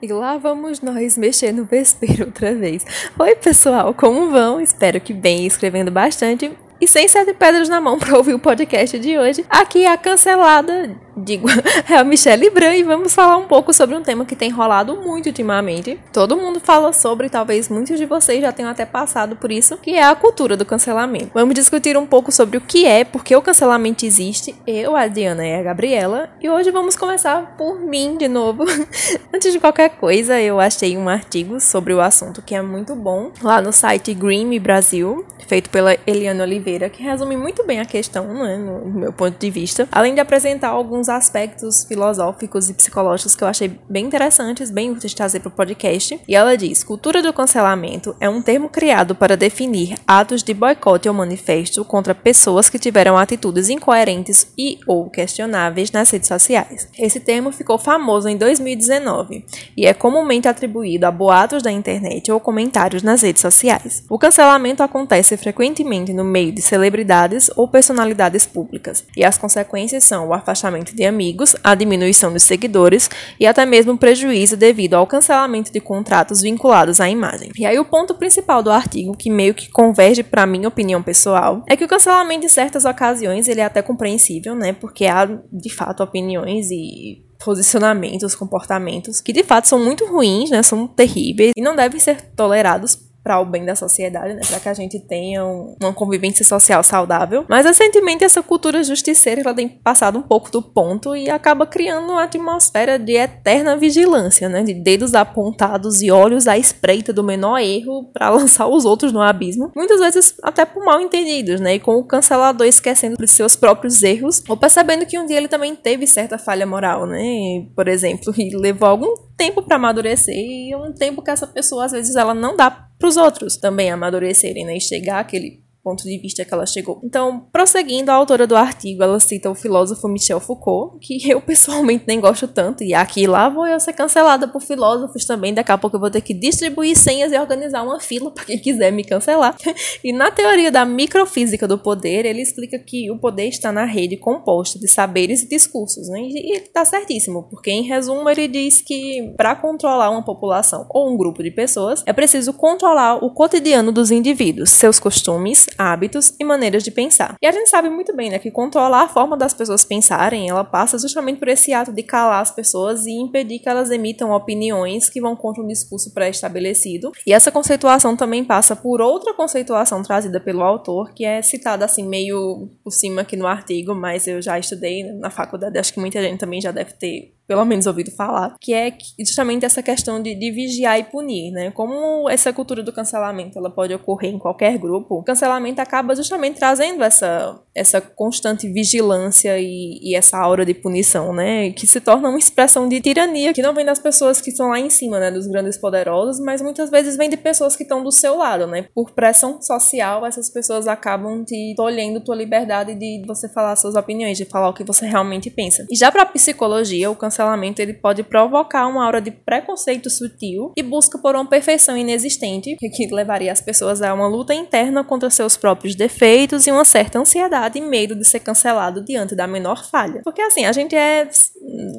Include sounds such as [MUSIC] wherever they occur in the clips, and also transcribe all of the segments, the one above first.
E lá vamos nós mexer no vespeiro outra vez. Oi, pessoal, como vão? Espero que bem, escrevendo bastante. E sem sete pedras na mão para ouvir o podcast de hoje. Aqui é a cancelada digo, [LAUGHS] é a Michelle Bran e vamos falar um pouco sobre um tema que tem rolado muito ultimamente. Todo mundo fala sobre, talvez muitos de vocês já tenham até passado por isso, que é a cultura do cancelamento. Vamos discutir um pouco sobre o que é, por que o cancelamento existe. Eu, a Diana e a Gabriela, e hoje vamos começar por mim de novo. [LAUGHS] Antes de qualquer coisa, eu achei um artigo sobre o assunto que é muito bom lá no site Green Brasil, feito pela Eliana Oliveira, que resume muito bem a questão, né, no meu ponto de vista, além de apresentar alguns alguns aspectos filosóficos e psicológicos que eu achei bem interessantes, bem úteis de trazer para o podcast. E ela diz: cultura do cancelamento é um termo criado para definir atos de boicote ou manifesto contra pessoas que tiveram atitudes incoerentes e ou questionáveis nas redes sociais. Esse termo ficou famoso em 2019 e é comumente atribuído a boatos da internet ou comentários nas redes sociais. O cancelamento acontece frequentemente no meio de celebridades ou personalidades públicas, e as consequências são o afastamento de amigos, a diminuição dos seguidores e até mesmo prejuízo devido ao cancelamento de contratos vinculados à imagem. E aí o ponto principal do artigo, que meio que converge para minha opinião pessoal, é que o cancelamento em certas ocasiões ele é até compreensível, né? Porque há de fato opiniões e posicionamentos, comportamentos que de fato são muito ruins, né? São terríveis e não devem ser tolerados para o bem da sociedade, né? Para que a gente tenha um, uma convivência social saudável. Mas recentemente essa cultura justiceira ela tem passado um pouco do ponto e acaba criando uma atmosfera de eterna vigilância, né? De dedos apontados e olhos à espreita do menor erro para [LAUGHS] lançar os outros no abismo. Muitas vezes até por mal entendidos, né? E com o cancelador esquecendo dos seus próprios erros ou percebendo que um dia ele também teve certa falha moral, né? Por exemplo, [LAUGHS] e levou algum tempo para amadurecer e um tempo que essa pessoa às vezes ela não dá para os outros também amadurecerem né, e chegar àquele ponto de vista que ela chegou. Então, prosseguindo, a autora do artigo, ela cita o filósofo Michel Foucault, que [LAUGHS] eu pessoalmente nem gosto tanto, e aqui lá vou eu ser cancelada por filósofos também, daqui a pouco eu vou ter que distribuir senhas e organizar uma fila [LAUGHS] para quem quiser me cancelar. [LAUGHS] E na teoria da microfísica do poder, ele explica que o poder está na rede composta de saberes e discursos, né? E ele tá certíssimo, porque em resumo ele diz que para controlar uma população ou um grupo de pessoas, é preciso controlar o cotidiano dos indivíduos, seus costumes, hábitos e maneiras de pensar. E a gente sabe muito bem, né, que controlar a forma das pessoas pensarem, ela passa justamente por esse ato de calar as pessoas e impedir que elas emitam opiniões que vão contra um discurso pré-estabelecido. E essa conceituação também passa por outra conceituação trazida pelo autor, que é citada assim meio por cima aqui no artigo, mas eu já estudei na faculdade, acho que muita gente também já deve ter pelo menos ouvido falar, que é justamente essa questão de, de, vigiar e punir, né? Como essa cultura do cancelamento ela pode ocorrer em qualquer grupo, o cancelamento acaba justamente trazendo essa, essa constante vigilância e, e essa aura de punição, né? Que se torna uma expressão de tirania, que não vem das pessoas que estão lá em cima, né? Dos grandes poderosos, mas muitas vezes vem de pessoas que estão do seu lado, né? Por pressão social, essas pessoas acabam te tolhendo tua liberdade de você falar suas opiniões, de falar o que você realmente pensa. E já para psicologia, o cancelamento cancelamento ele pode provocar uma aura de preconceito sutil e busca por uma perfeição inexistente, que levaria as pessoas a uma luta interna contra seus próprios defeitos e uma certa ansiedade e medo de ser cancelado diante da menor falha. Porque assim, a gente é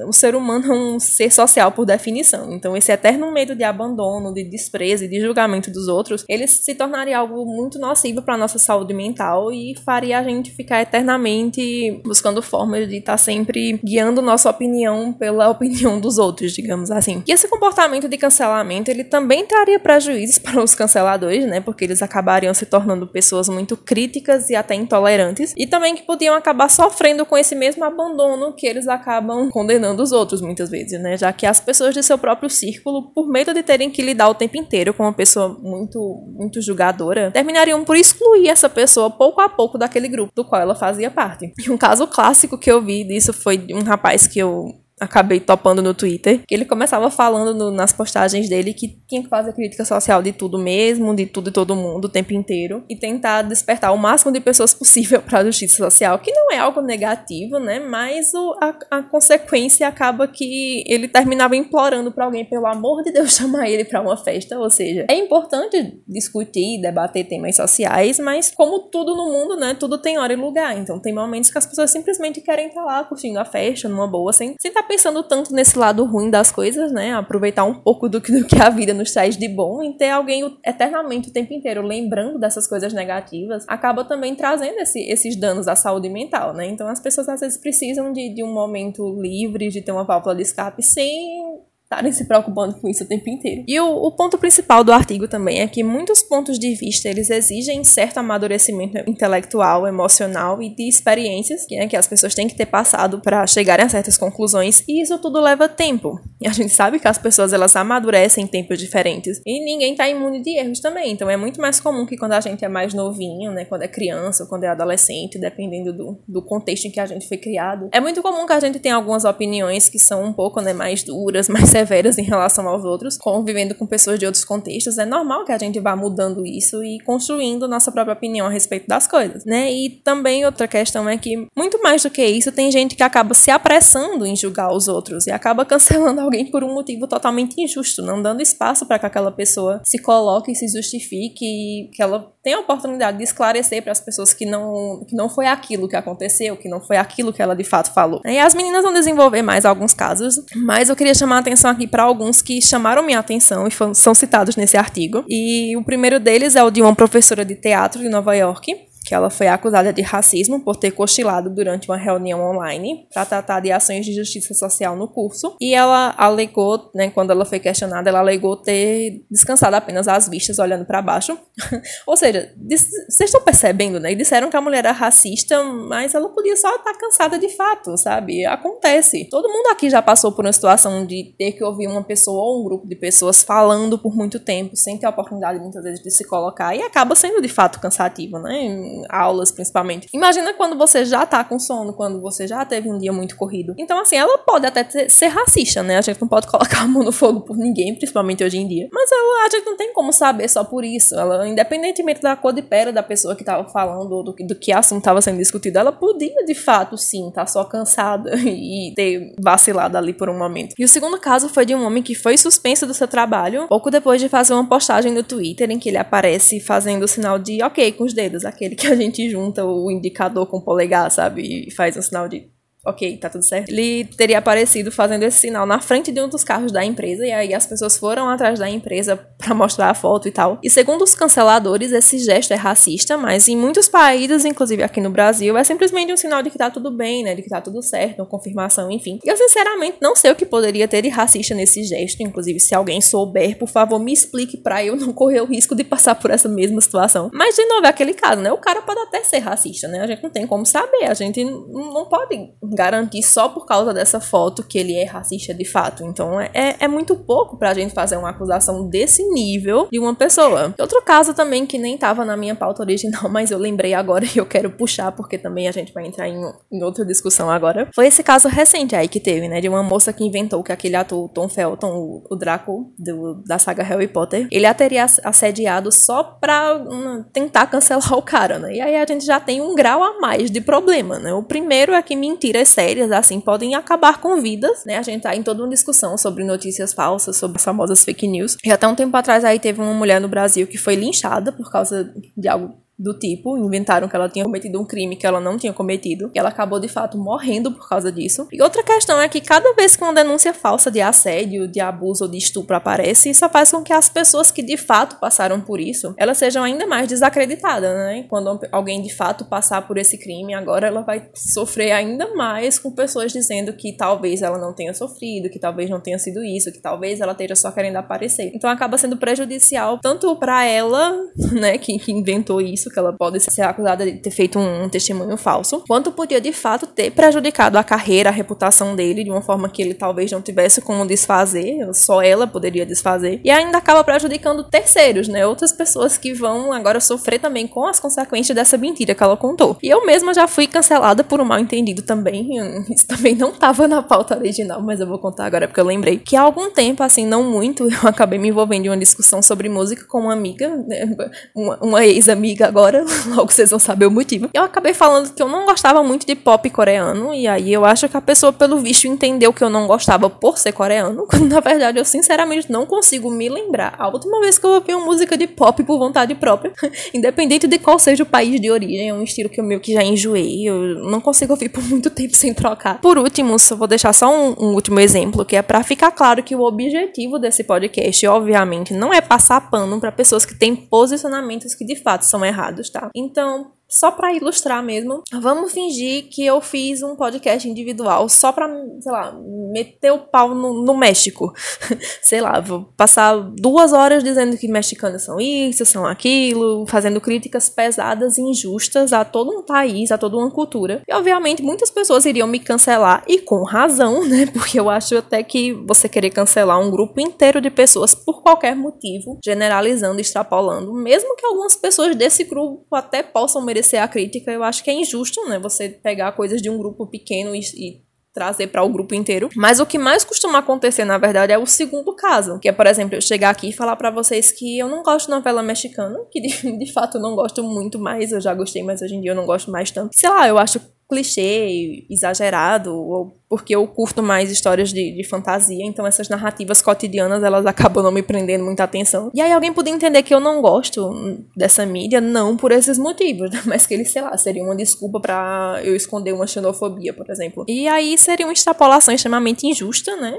o ser humano é um ser social por definição. Então esse eterno medo de abandono, de desprezo e de julgamento dos outros, ele se tornaria algo muito nocivo para nossa saúde mental e faria a gente ficar eternamente buscando formas de estar tá sempre guiando nossa opinião pela opinião dos outros, digamos assim. E esse comportamento de cancelamento, ele também traria prejuízos [LAUGHS] para os canceladores, né? Porque eles acabariam se tornando pessoas muito críticas e até intolerantes, e também que podiam acabar sofrendo com esse mesmo abandono que eles acabam condenando os outros muitas vezes, né? Já que as pessoas de seu próprio círculo, por medo de terem que lidar o tempo inteiro com uma pessoa muito muito julgadora, terminariam por excluir essa pessoa pouco a pouco daquele grupo do qual ela fazia parte. E um caso clássico que eu vi disso foi de um rapaz que eu acabei topando no Twitter, ele começava falando no, nas postagens dele que tinha que fazer crítica social de tudo mesmo, de tudo e todo mundo o tempo inteiro, e tentar despertar o máximo de pessoas possível [LAUGHS] para a justiça social, que não é algo negativo, né? Mas o, a, a consequência acaba que ele terminava implorando para alguém, pelo amor de Deus, [LAUGHS] chamar ele para uma festa. Ou seja, é importante discutir, debater temas sociais, mas como tudo no mundo, né? Tudo tem hora e lugar. Então tem momentos que as pessoas simplesmente querem estar lá curtindo a festa numa boa, sem estar pensando tanto nesse lado ruim das coisas, né? Aproveitar um pouco do que, do que a vida nos traz de bom e ter alguém eternamente o tempo inteiro lembrando dessas coisas negativas, acaba também trazendo esse, esses danos à saúde mental, né? Então as pessoas às vezes precisam de, de um momento livre, de ter uma válvula de escape sem estarem se preocupando com isso o tempo inteiro. E o, o, ponto principal do artigo também é que muitos pontos de vista eles exigem certo amadurecimento intelectual, emocional e de experiências que, né, que as pessoas têm que ter passado para chegarem a certas conclusões e isso tudo leva tempo. E a gente sabe que as pessoas elas amadurecem em tempos diferentes e ninguém está imune de erros também. Então é muito mais comum que quando a gente é mais novinho, né, quando é criança quando é adolescente, dependendo do, do contexto em que a gente foi criado, é muito comum que a gente tenha algumas opiniões que são um pouco né, mais duras, [LAUGHS] mais severas em relação aos outros, convivendo com pessoas de outros contextos, é normal que a gente vá mudando isso e construindo nossa própria opinião a respeito das coisas, né? E também outra questão é que, muito mais do que isso, tem gente que acaba se apressando em julgar os outros e acaba cancelando [LAUGHS] alguém por um motivo totalmente injusto, não dando espaço para que aquela pessoa se coloque e se justifique e que ela tenha a oportunidade de esclarecer para as pessoas que não, que não foi aquilo que aconteceu, que não foi aquilo que ela de fato falou. E as meninas vão desenvolver mais alguns casos, mas eu queria chamar a atenção aqui para alguns que chamaram minha atenção e são citados nesse artigo. E o primeiro deles é o de uma professora de teatro de Nova York, que ela foi acusada de racismo por ter cochilado durante uma reunião online para tratar de ações de justiça social no curso. E ela alegou, né, quando ela foi questionada, ela alegou ter descansado apenas as vistas olhando para baixo. [LAUGHS] Ou seja, vocês estão percebendo, né? Disseram que a mulher era racista, mas ela podia só estar cansada de fato, sabe? Acontece. Todo mundo aqui já passou por uma situação de ter que ouvir uma pessoa ou um grupo de pessoas falando por muito tempo, sem ter a oportunidade muitas vezes de se colocar, e acaba sendo de fato cansativo, né? Aulas principalmente. Imagina quando você já tá com sono, quando você já teve um dia muito corrido. Então, assim, ela pode até ser racista, né? A gente não pode [LAUGHS] colocar a mão no fogo por ninguém, principalmente hoje em dia. Mas ela, a gente não tem como saber só por isso. Ela, independentemente da cor de pele da pessoa que tava falando ou do, do que assunto tava sendo discutido, ela podia, de fato, sim, tá só cansada [LAUGHS] e ter vacilado ali por um momento. E o segundo caso foi de um homem que foi suspenso do seu trabalho pouco depois de fazer uma postagem no Twitter em que ele aparece fazendo o sinal de ok com os dedos, aquele que [LAUGHS] a gente junta o indicador com o polegar, sabe? E faz um sinal de ok, tá tudo certo. Ele teria aparecido fazendo esse sinal na frente de um dos carros da empresa e aí as pessoas foram atrás da empresa [LAUGHS] para mostrar a foto e tal. E segundo os canceladores, esse gesto é racista, mas em muitos países, inclusive aqui no Brasil, é simplesmente um sinal de que tá tudo bem, né, de que tá tudo certo, uma confirmação, enfim. Eu sinceramente não sei o que poderia ter de racista nesse gesto, inclusive se alguém souber, por favor, me explique para eu não correr o risco de passar por essa mesma situação. Mas de novo, é aquele caso, né? O cara pode até ser racista, né? A gente não tem como saber, a gente não pode garantir só por causa dessa foto que ele é racista de fato. Então é, é, é muito pouco pra gente fazer uma acusação desse nível de uma pessoa. Outro caso também que nem tava na minha pauta original, [LAUGHS] mas eu lembrei agora e eu quero puxar porque também a gente vai entrar em, em outra discussão agora. Foi esse caso recente aí que teve, né? De uma moça que inventou que aquele ator Tom Felton, o, o Draco do, da saga Harry Potter, ele a teria assediado só pra um, tentar cancelar o cara, né? E aí a gente já tem um grau a mais de problema, né? O primeiro é que mentira notícias sérias, assim, podem acabar com vidas, né? A gente tá em toda uma discussão sobre notícias falsas, sobre as famosas fake news. E até um tempo atrás aí teve uma mulher no Brasil que foi linchada por causa de algo do tipo, inventaram que ela tinha cometido um crime que ela não tinha cometido, e ela acabou de fato morrendo por causa disso. E outra questão é que cada vez que uma denúncia falsa de assédio, de abuso ou de estupro aparece, isso faz com que as pessoas que de fato passaram por isso, elas sejam ainda mais desacreditadas, né? Quando alguém de fato passar por esse crime, agora ela vai sofrer ainda mais com pessoas dizendo que talvez ela não tenha sofrido, que talvez não tenha sido isso, que talvez ela esteja só querendo aparecer. Então acaba sendo prejudicial tanto para ela, [LAUGHS] né, que, que inventou isso, que ela pode ser acusada de ter feito um testemunho falso, quanto podia de fato ter prejudicado a carreira, a reputação dele de uma forma que ele talvez não tivesse como desfazer, só ela poderia desfazer, e ainda acaba prejudicando terceiros, né? Outras pessoas que vão agora sofrer também com as consequências dessa mentira que ela contou. E eu mesma já fui cancelada por um mal entendido também, [LAUGHS] isso também não estava na pauta original, mas eu vou contar agora porque eu lembrei que há algum tempo, assim, não muito, [LAUGHS] eu acabei me envolvendo em uma discussão sobre música com uma amiga, né? uma, uma ex-amiga agora agora, [LAUGHS] logo vocês vão saber o motivo. Eu acabei falando que eu não gostava muito de pop coreano, e aí eu acho que a pessoa, pelo visto, entendeu que eu não gostava por ser coreano, [LAUGHS] quando na verdade eu sinceramente não consigo me lembrar a última vez que eu ouvi uma música de pop por vontade própria, [LAUGHS] independente de qual seja o país de origem, é um estilo que eu meio que já enjoei, eu não consigo ouvir por muito tempo sem trocar. Por último, só vou deixar só um, um último exemplo, que é para ficar claro que o objetivo desse podcast, obviamente, não é passar pano para pessoas que têm posicionamentos que de fato são errados, tá? Então, só para ilustrar mesmo, vamos fingir que eu fiz um podcast individual só para, sei lá, meter o pau no, no México. [LAUGHS] sei lá, vou passar duas horas dizendo que mexicanos são isso, são aquilo, fazendo críticas pesadas e injustas a todo um país, a toda uma cultura. E obviamente muitas pessoas iriam me cancelar e com razão, [LAUGHS] né? Porque eu acho até que você querer cancelar um grupo inteiro de pessoas por qualquer motivo, generalizando, extrapolando, mesmo que algumas pessoas desse grupo até possam merecer merecer a crítica, eu acho que é injusto, né? Você pegar coisas de um grupo pequeno e, e trazer para o grupo inteiro. Mas o que mais costuma acontecer, na verdade, é o segundo caso, que é, por exemplo, eu chegar aqui e falar para vocês que eu não gosto de novela mexicana, que de, [LAUGHS] de fato eu não gosto muito mais, eu já gostei, mas hoje em dia eu não gosto mais tanto. Sei lá, eu acho clichê, exagerado, ou porque eu curto mais histórias de, de fantasia, então essas narrativas cotidianas elas acabam não me prendendo muita atenção. E aí alguém podia entender que eu não gosto dessa mídia, não por esses motivos, [LAUGHS] mas que ele, sei lá, seria uma desculpa para eu esconder uma xenofobia, por exemplo. E aí seria uma extrapolação extremamente injusta, né?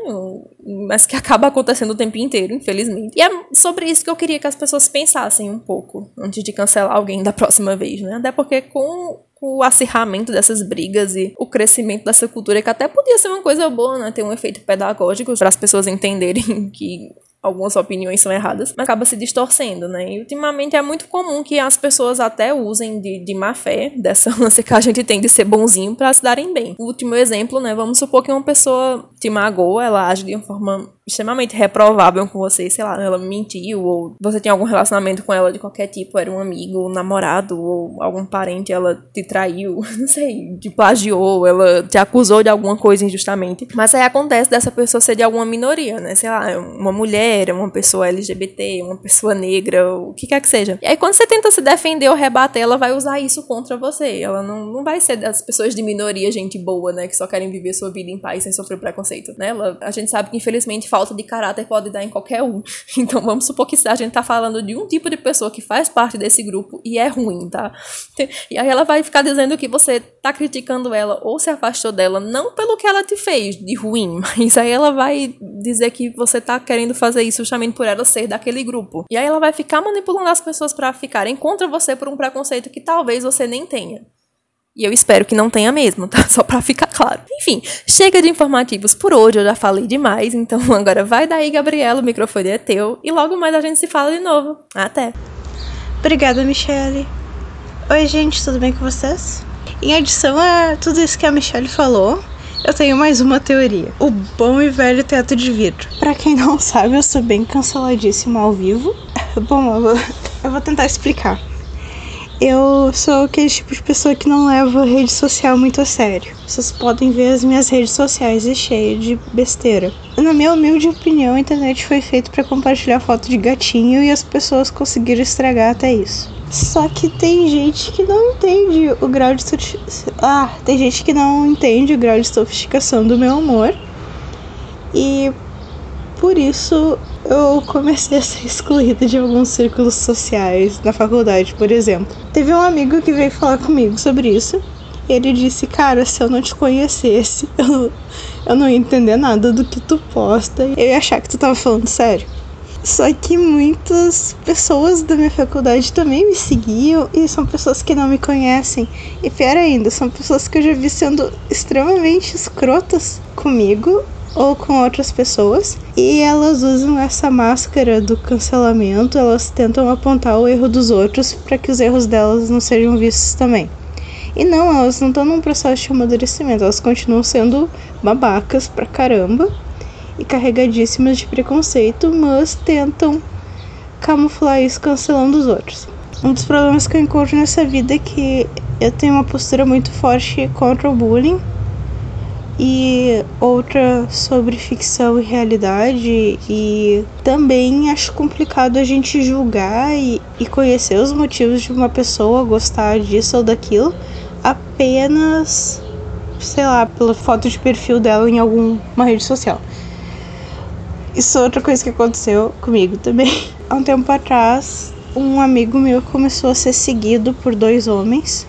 Mas que acaba acontecendo o tempo inteiro, infelizmente. E é sobre isso que eu queria que as pessoas pensassem um pouco antes de cancelar alguém da próxima vez, né? Até porque com o acirramento dessas brigas e o crescimento dessa cultura, que até podia ser uma coisa boa, né? Ter um efeito pedagógico para as pessoas entenderem [LAUGHS] que algumas opiniões são erradas, mas acaba se distorcendo, né? E ultimamente é muito comum que as pessoas até usem de, de má fé dessa [LAUGHS] ânsia que a gente tem de ser bonzinho para se darem bem. O último exemplo, né? Vamos supor que uma pessoa te magoa, ela age de uma forma extremamente reprovável com você, sei lá, ela mentiu, ou você tinha algum relacionamento com ela de qualquer tipo, era um amigo, um namorado, ou algum parente, ela te traiu, [LAUGHS] não sei, te plagiou, ela te acusou de alguma coisa injustamente. Mas aí acontece dessa pessoa ser de alguma minoria, né? Sei lá, uma mulher, uma pessoa LGBT, uma pessoa negra, o que quer que seja. E aí quando você tenta se defender ou rebater, ela vai usar isso contra você. Ela não, não vai ser das pessoas de minoria, gente boa, né? Que só querem viver sua vida em paz sem sofrer preconceito, né? Ela, a gente sabe que infelizmente falta falta de caráter pode dar em qualquer um. [LAUGHS] Então vamos supor que a gente tá falando de um tipo de pessoa que faz parte desse grupo e é ruim, tá? E aí ela vai ficar dizendo que você tá criticando ela ou se afastou dela não pelo que ela te fez de ruim, [LAUGHS] mas aí ela vai dizer que você tá querendo fazer isso justamente por ela ser daquele grupo. E aí ela vai ficar manipulando as pessoas para ficarem contra você por um preconceito que talvez você nem tenha. E eu espero que não tenha mesmo, tá? [LAUGHS] Só pra ficar claro. Enfim, chega de informativos por hoje, eu já falei demais, então [LAUGHS] agora vai daí, Gabriela, o microfone é teu e logo mais a gente se fala de novo. Até! Obrigada, Michelle. Oi, gente, tudo bem com vocês? Em adição a tudo isso que a Michelle falou, eu tenho mais uma teoria. O bom e velho teto de vidro. Pra quem não sabe, eu sou bem canceladíssima ao vivo. [LAUGHS] Bom, eu vou, eu vou tentar explicar. Eu sou aquele tipo de pessoa que não leva rede social muito a sério. Vocês podem ver as minhas redes sociais é cheia de besteira. Na minha humilde opinião, a internet foi feita para compartilhar foto de gatinho e as pessoas conseguiram estragar até isso. Só que tem gente que não entende o grau de ah, tem gente que não entende o grau de sofisticação do meu humor. E por isso eu comecei a ser excluída de alguns círculos sociais na faculdade, por exemplo. Teve um amigo que veio falar comigo sobre isso. Ele disse, cara, se eu não te conhecesse, [LAUGHS] eu, eu não ia entender nada do que tu posta. Eu ia achar que tu tava falando sério. Só que muitas pessoas da minha faculdade também me seguiam e são pessoas que não me conhecem. E pior ainda, são pessoas que eu já vi sendo extremamente escrotas comigo ou com outras pessoas. E elas usam essa máscara do cancelamento, elas tentam apontar o erro dos outros para que os erros delas não sejam vistos também. E não, elas não estão num processo de amadurecimento, elas continuam sendo babacas pra caramba e carregadíssimas de preconceito, mas tentam camuflar isso cancelando os outros. Um dos problemas que eu encontro nessa vida é que eu tenho uma postura muito forte contra o bullying e outra sobre ficção e realidade. E também acho complicado a gente julgar e, e conhecer os motivos de uma pessoa gostar disso ou daquilo apenas, sei lá, pela foto de perfil dela em alguma rede social. Isso é outra coisa que aconteceu comigo também. [LAUGHS] Há um tempo atrás, um amigo meu começou a ser seguido por dois homens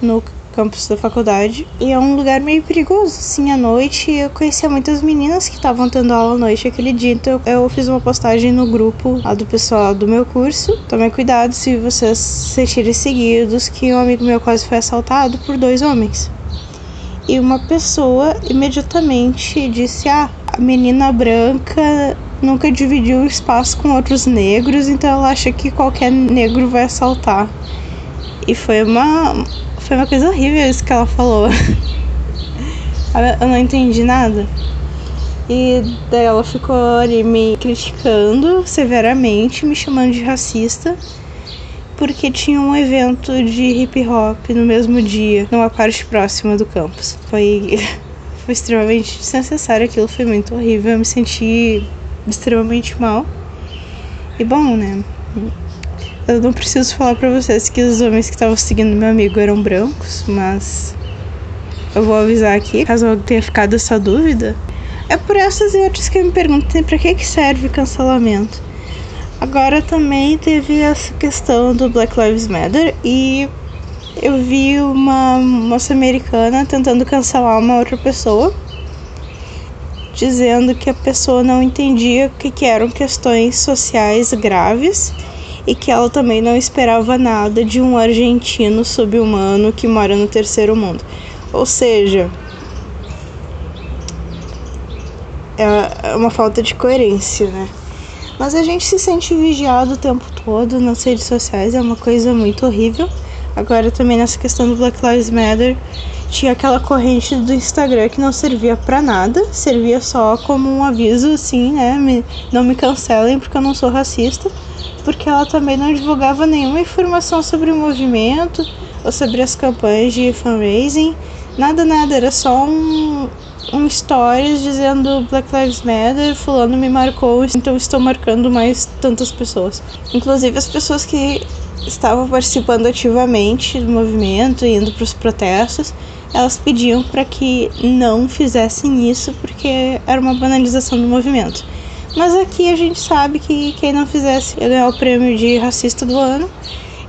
no campus da faculdade. E é um lugar meio perigoso, assim, à noite. Eu conhecia muitas meninas que estavam tendo aula à noite aquele dia, então eu fiz uma postagem no grupo lá do pessoal do meu curso. Tomem cuidado se vocês se sentirem seguidos, que um amigo meu quase foi assaltado por dois homens. E uma pessoa imediatamente disse: Ah, a menina branca nunca dividiu espaço com outros negros, então ela acha que qualquer negro vai assaltar. E foi uma, foi uma coisa horrível isso que ela falou. [LAUGHS] Eu não entendi nada. E daí ela ficou ali me criticando severamente, me chamando de racista, porque tinha um evento de hip hop no mesmo dia, numa parte próxima do campus. Foi, [LAUGHS] foi extremamente desnecessário aquilo, foi muito horrível. Eu me senti extremamente mal. E bom, né? Eu não preciso falar para vocês que os homens que estavam seguindo meu amigo eram brancos, mas eu vou avisar aqui, caso alguém tenha ficado essa dúvida. É por essas e outras que eu me pergunto para que, que serve cancelamento. Agora também teve essa questão do Black Lives Matter e eu vi uma moça americana tentando cancelar uma outra pessoa, dizendo que a pessoa não entendia que, que eram questões sociais graves e que ela também não esperava nada de um argentino subhumano que mora no terceiro mundo. Ou seja, é uma falta de coerência, né? Mas a gente se sente vigiado o tempo todo nas redes sociais, é uma coisa muito horrível. Agora também nessa questão do Black Lives Matter, tinha aquela corrente do Instagram que não servia para nada, servia só como um aviso assim, né? Me, não me cancelem porque eu não sou racista porque ela também não divulgava nenhuma informação sobre o movimento ou sobre as campanhas de fundraising, nada, nada, era só um, um stories dizendo Black Lives Matter, fulano me marcou, então estou marcando mais tantas pessoas. Inclusive as pessoas que estavam participando ativamente do movimento, indo para os protestos, elas pediam para que não fizessem isso porque era uma banalização do movimento. Mas aqui a gente sabe que quem não fizesse ia ganhar o prêmio de racista do ano.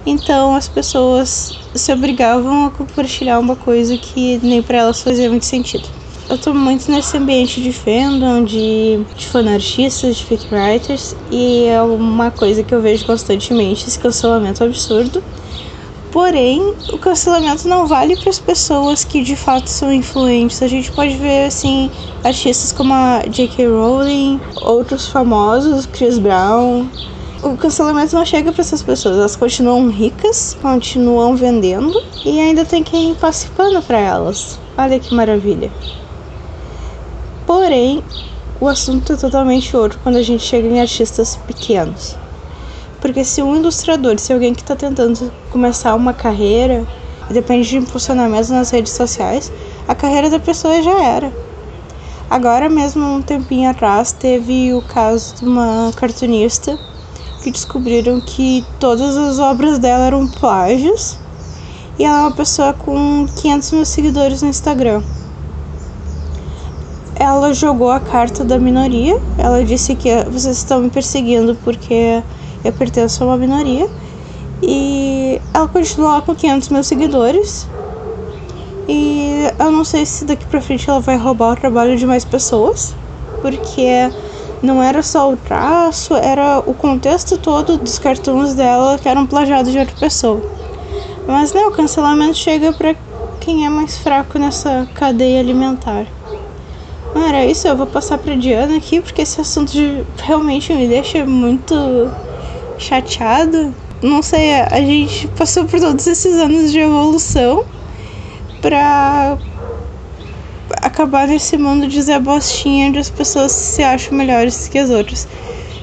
Então as pessoas se obrigavam a compartilhar uma coisa que nem para elas fazia muito sentido. Eu tô muito nesse ambiente de fandom, de, de fanartistas, de writers e é uma coisa que eu vejo constantemente, esse cancelamento absurdo. Porém, o cancelamento não vale para as pessoas que de fato são influentes. A gente pode ver assim artistas como a J.K. Rowling, outros famosos, Chris Brown. O cancelamento não chega para essas pessoas. Elas continuam ricas, continuam vendendo e ainda tem quem passe pano para elas. Olha que maravilha. Porém, o assunto é totalmente outro quando a gente chega em artistas pequenos. Porque se um ilustrador, se alguém que está tentando começar uma carreira, depende de impulsionamento nas redes sociais, a carreira da pessoa já era. Agora mesmo, um tempinho atrás, teve o caso de uma cartunista que descobriram que todas as obras dela eram plágios e ela é uma pessoa com 500 mil seguidores no Instagram. Ela jogou a carta da minoria, ela disse que vocês estão me perseguindo porque eu pertenço a uma minoria. E ela continua lá com 500 mil seguidores. E eu não sei se daqui pra frente ela vai roubar o trabalho de mais pessoas. Porque não era só o traço, era o contexto todo dos cartoons dela que eram plagiados de outra pessoa. Mas não, o cancelamento chega para quem é mais fraco nessa cadeia alimentar. Era isso, eu vou passar pra Diana aqui porque esse assunto realmente me deixa muito chateado. Não sei, a gente passou por todos esses anos de evolução pra acabar nesse mundo de Zé Bostinha onde as pessoas se acham melhores que as outras.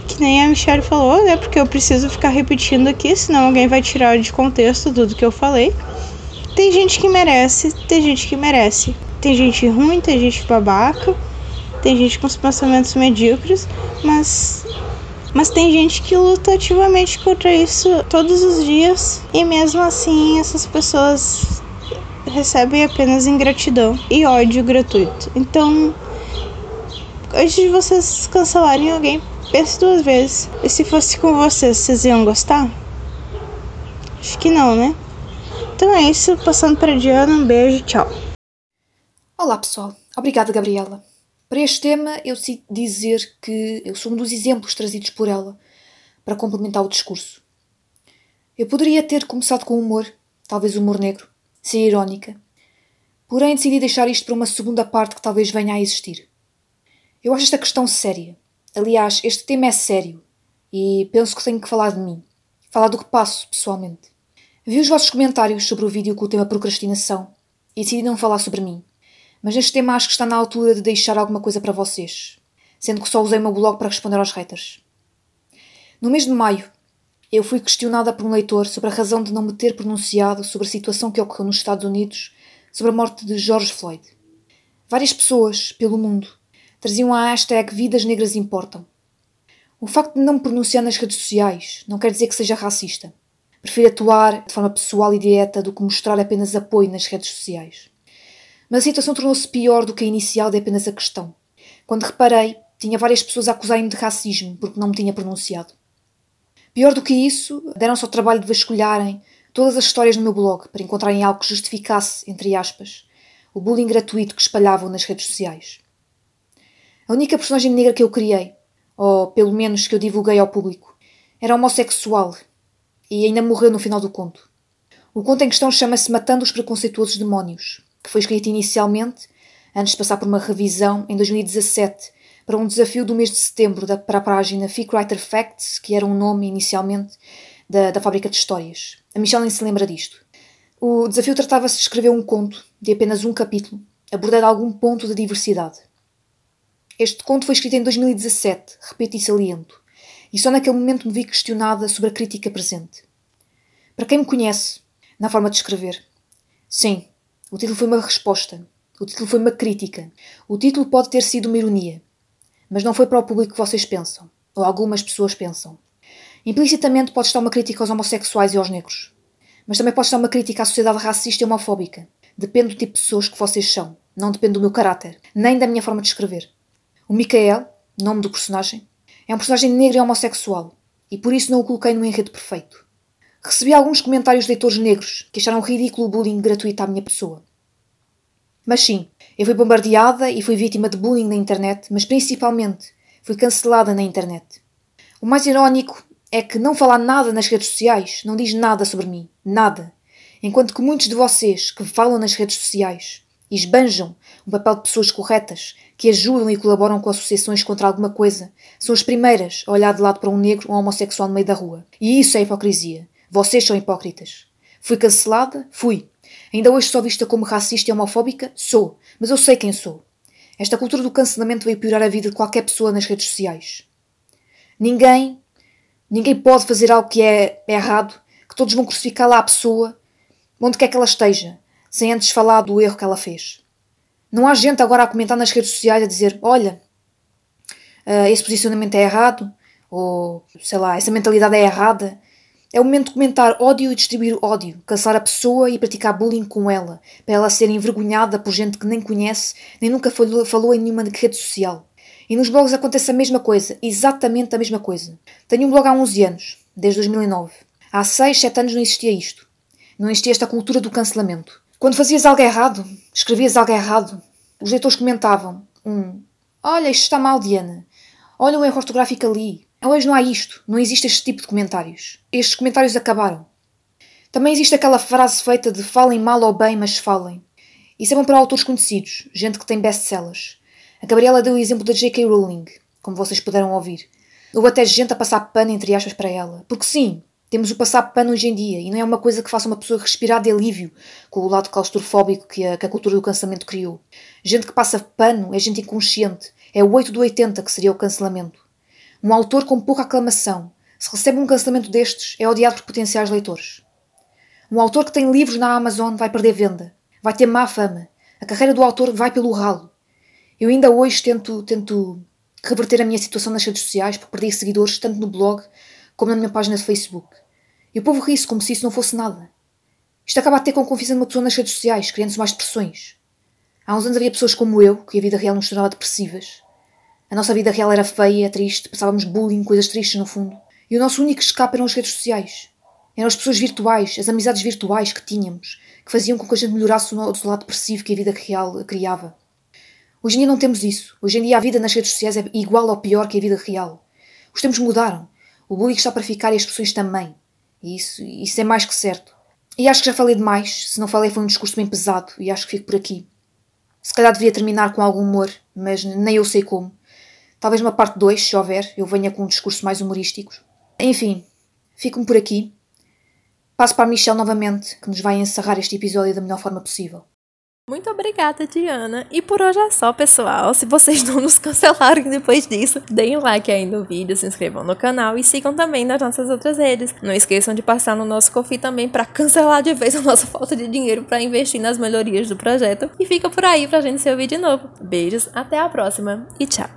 Que nem a Michelle falou, né? Porque eu preciso ficar repetindo aqui, senão alguém vai tirar de contexto tudo que eu falei. Tem gente que merece, tem gente que merece. tem gente ruim, tem gente babaca, tem gente com os pensamentos medíocres, mas mas tem gente que luta ativamente contra isso todos os dias e mesmo assim essas pessoas recebem apenas ingratidão e ódio gratuito. Então, antes de vocês cancelarem alguém, pense duas vezes. E se fosse com vocês, vocês iam gostar? Acho que não, né? Então é isso, passando para Diana, um beijo, tchau. Olá pessoal, obrigada Gabriela. Para este tema, eu decidi dizer que eu sou um dos exemplos trazidos por ela para complementar o discurso. Eu poderia ter começado com humor, talvez humor negro, ser irónica, porém decidi deixar isto para uma segunda parte que talvez venha a existir. Eu acho esta questão séria. Aliás, este tema é sério e penso que tenho que falar de mim, falar do que passo pessoalmente. Vi os vossos comentários sobre o vídeo com o tema procrastinação e decidi não falar sobre mim. Mas neste tema acho que está na altura de deixar alguma coisa para vocês, sendo que só usei o meu blog para responder aos haters. No mês de maio, eu fui questionada por um leitor sobre a razão de não me ter pronunciado sobre a situação que ocorreu nos Estados Unidos sobre a morte de George Floyd. Várias pessoas, pelo mundo, traziam a hashtag Vidas Negras Importam. O facto de não me pronunciar nas redes sociais não quer dizer que seja racista. Prefiro atuar de forma pessoal e direta do que mostrar apenas apoio nas redes sociais. Mas a situação tornou-se pior do que a inicial de apenas a questão. Quando reparei, tinha várias pessoas a acusarem-me de racismo porque não me tinha pronunciado. Pior do que isso, deram-se ao trabalho de vasculharem todas as histórias no meu blog para encontrarem algo que justificasse, entre aspas, o bullying gratuito que espalhavam nas redes sociais. A única personagem negra que eu criei, ou pelo menos que eu divulguei ao público, era homossexual e ainda morreu no final do conto. O conto em questão chama-se Matando os Preconceituosos Demónios, que foi escrito inicialmente, antes de passar por uma revisão, em 2017, para um desafio do mês de setembro da, para a página Fic Writer Facts, que era um nome inicialmente da, da fábrica de histórias. A Michelle nem se lembra disto. O desafio tratava-se de escrever um conto, de apenas um capítulo, abordando algum ponto da diversidade. Este conto foi escrito em 2017, repito e saliento, e só naquele momento me vi questionada sobre a crítica presente. Para quem me conhece, na forma de escrever, sim, o título foi uma resposta, o título foi uma crítica, o título pode ter sido uma ironia, mas não foi para o público que vocês pensam, ou algumas pessoas pensam. Implicitamente pode estar uma crítica aos homossexuais e aos negros, mas também pode estar uma crítica à sociedade racista e homofóbica. Depende do tipo de pessoas que vocês são, não depende do meu caráter, nem da minha forma de escrever. O Michael, nome do personagem, é um personagem negro e homossexual, e por isso não o coloquei no enredo perfeito. Recebi alguns comentários de leitores negros que acharam ridículo o bullying gratuito à minha pessoa. Mas sim, eu fui bombardeada e fui vítima de bullying na internet, mas principalmente fui cancelada na internet. O mais irónico é que não falar nada nas redes sociais não diz nada sobre mim. Nada. Enquanto que muitos de vocês que falam nas redes sociais e esbanjam um papel de pessoas corretas, que ajudam e colaboram com associações contra alguma coisa, são as primeiras a olhar de lado para um negro ou um homossexual no meio da rua. E isso é hipocrisia. Vocês são hipócritas. Fui cancelada? Fui. Ainda hoje sou vista como racista e homofóbica? Sou. Mas eu sei quem sou. Esta cultura do cancelamento veio piorar a vida de qualquer pessoa nas redes sociais. Ninguém, ninguém pode fazer algo que é errado, que todos vão crucificar lá a pessoa, onde quer que ela esteja, sem antes falar do erro que ela fez. Não há gente agora a comentar nas redes sociais a dizer: olha, uh, esse posicionamento é errado, ou sei lá, essa mentalidade é errada. É o momento de comentar ódio e distribuir ódio, caçar a pessoa e praticar bullying com ela, para ela ser envergonhada por gente que nem conhece, nem nunca falou, falou em nenhuma rede social. E nos blogs acontece a mesma coisa, exatamente a mesma coisa. Tenho um blog há 11 anos, desde 2009. Há 6, 7 anos não existia isto. Não existia esta cultura do cancelamento. Quando fazias algo errado, escrevias algo errado, os leitores comentavam: um, Olha, isto está mal, Diana. Olha o erro ortográfico ali. Hoje não há isto. Não existe este tipo de comentários. Estes comentários acabaram. Também existe aquela frase feita de falem mal ou bem, mas falem. Isso é bom para autores conhecidos, gente que tem best-sellers. A Gabriela deu o exemplo da J.K. Rowling, como vocês puderam ouvir. Houve até gente a passar pano entre aspas para ela. Porque sim, temos o passar pano hoje em dia e não é uma coisa que faça uma pessoa respirar de alívio com o lado claustrofóbico que a, que a cultura do cancelamento criou. Gente que passa pano é gente inconsciente. É o 8 do 80 que seria o cancelamento. Um autor com pouca aclamação, se recebe um cancelamento destes, é odiado por potenciais leitores. Um autor que tem livros na Amazon vai perder venda, vai ter má fama, A carreira do autor vai pelo ralo. Eu ainda hoje tento, tento reverter a minha situação nas redes sociais porque perdi seguidores tanto no blog como na minha página de Facebook. E o povo ri-se como se isso não fosse nada. Isto acaba a ter com a confiança numa pessoa nas redes sociais, criando-se mais depressões. Há uns anos havia pessoas como eu, que a vida real nos tornava depressivas. A nossa vida real era feia, triste, passávamos bullying, coisas tristes no fundo. E o nosso único escape eram as redes sociais. Eram as pessoas virtuais, as amizades virtuais que tínhamos, que faziam com que a gente melhorasse o nosso lado depressivo que a vida real criava. Hoje em dia não temos isso. Hoje em dia a vida nas redes sociais é igual ou pior que a vida real. Os tempos mudaram. O bullying está para ficar e as pessoas também. E isso, isso é mais que certo. E acho que já falei demais. Se não falei, foi um discurso bem pesado e acho que fico por aqui. Se calhar devia terminar com algum humor, mas nem eu sei como. Talvez uma parte 2, se houver, eu venha com um discurso mais humorístico. Enfim, fico-me por aqui. Passo para a Michelle novamente, que nos vai encerrar este episódio da melhor forma possível. Muito obrigada, Diana. E por hoje é só, pessoal. Se vocês [LAUGHS] não nos cancelarem depois disso, deem um like aí no vídeo, se inscrevam no canal e sigam também nas nossas outras redes. Não esqueçam de passar no nosso Coffee também para cancelar de vez a nossa [LAUGHS] falta de dinheiro para investir nas melhorias do projeto. E fica por aí pra gente se ouvir de novo. Beijos, até a próxima e tchau.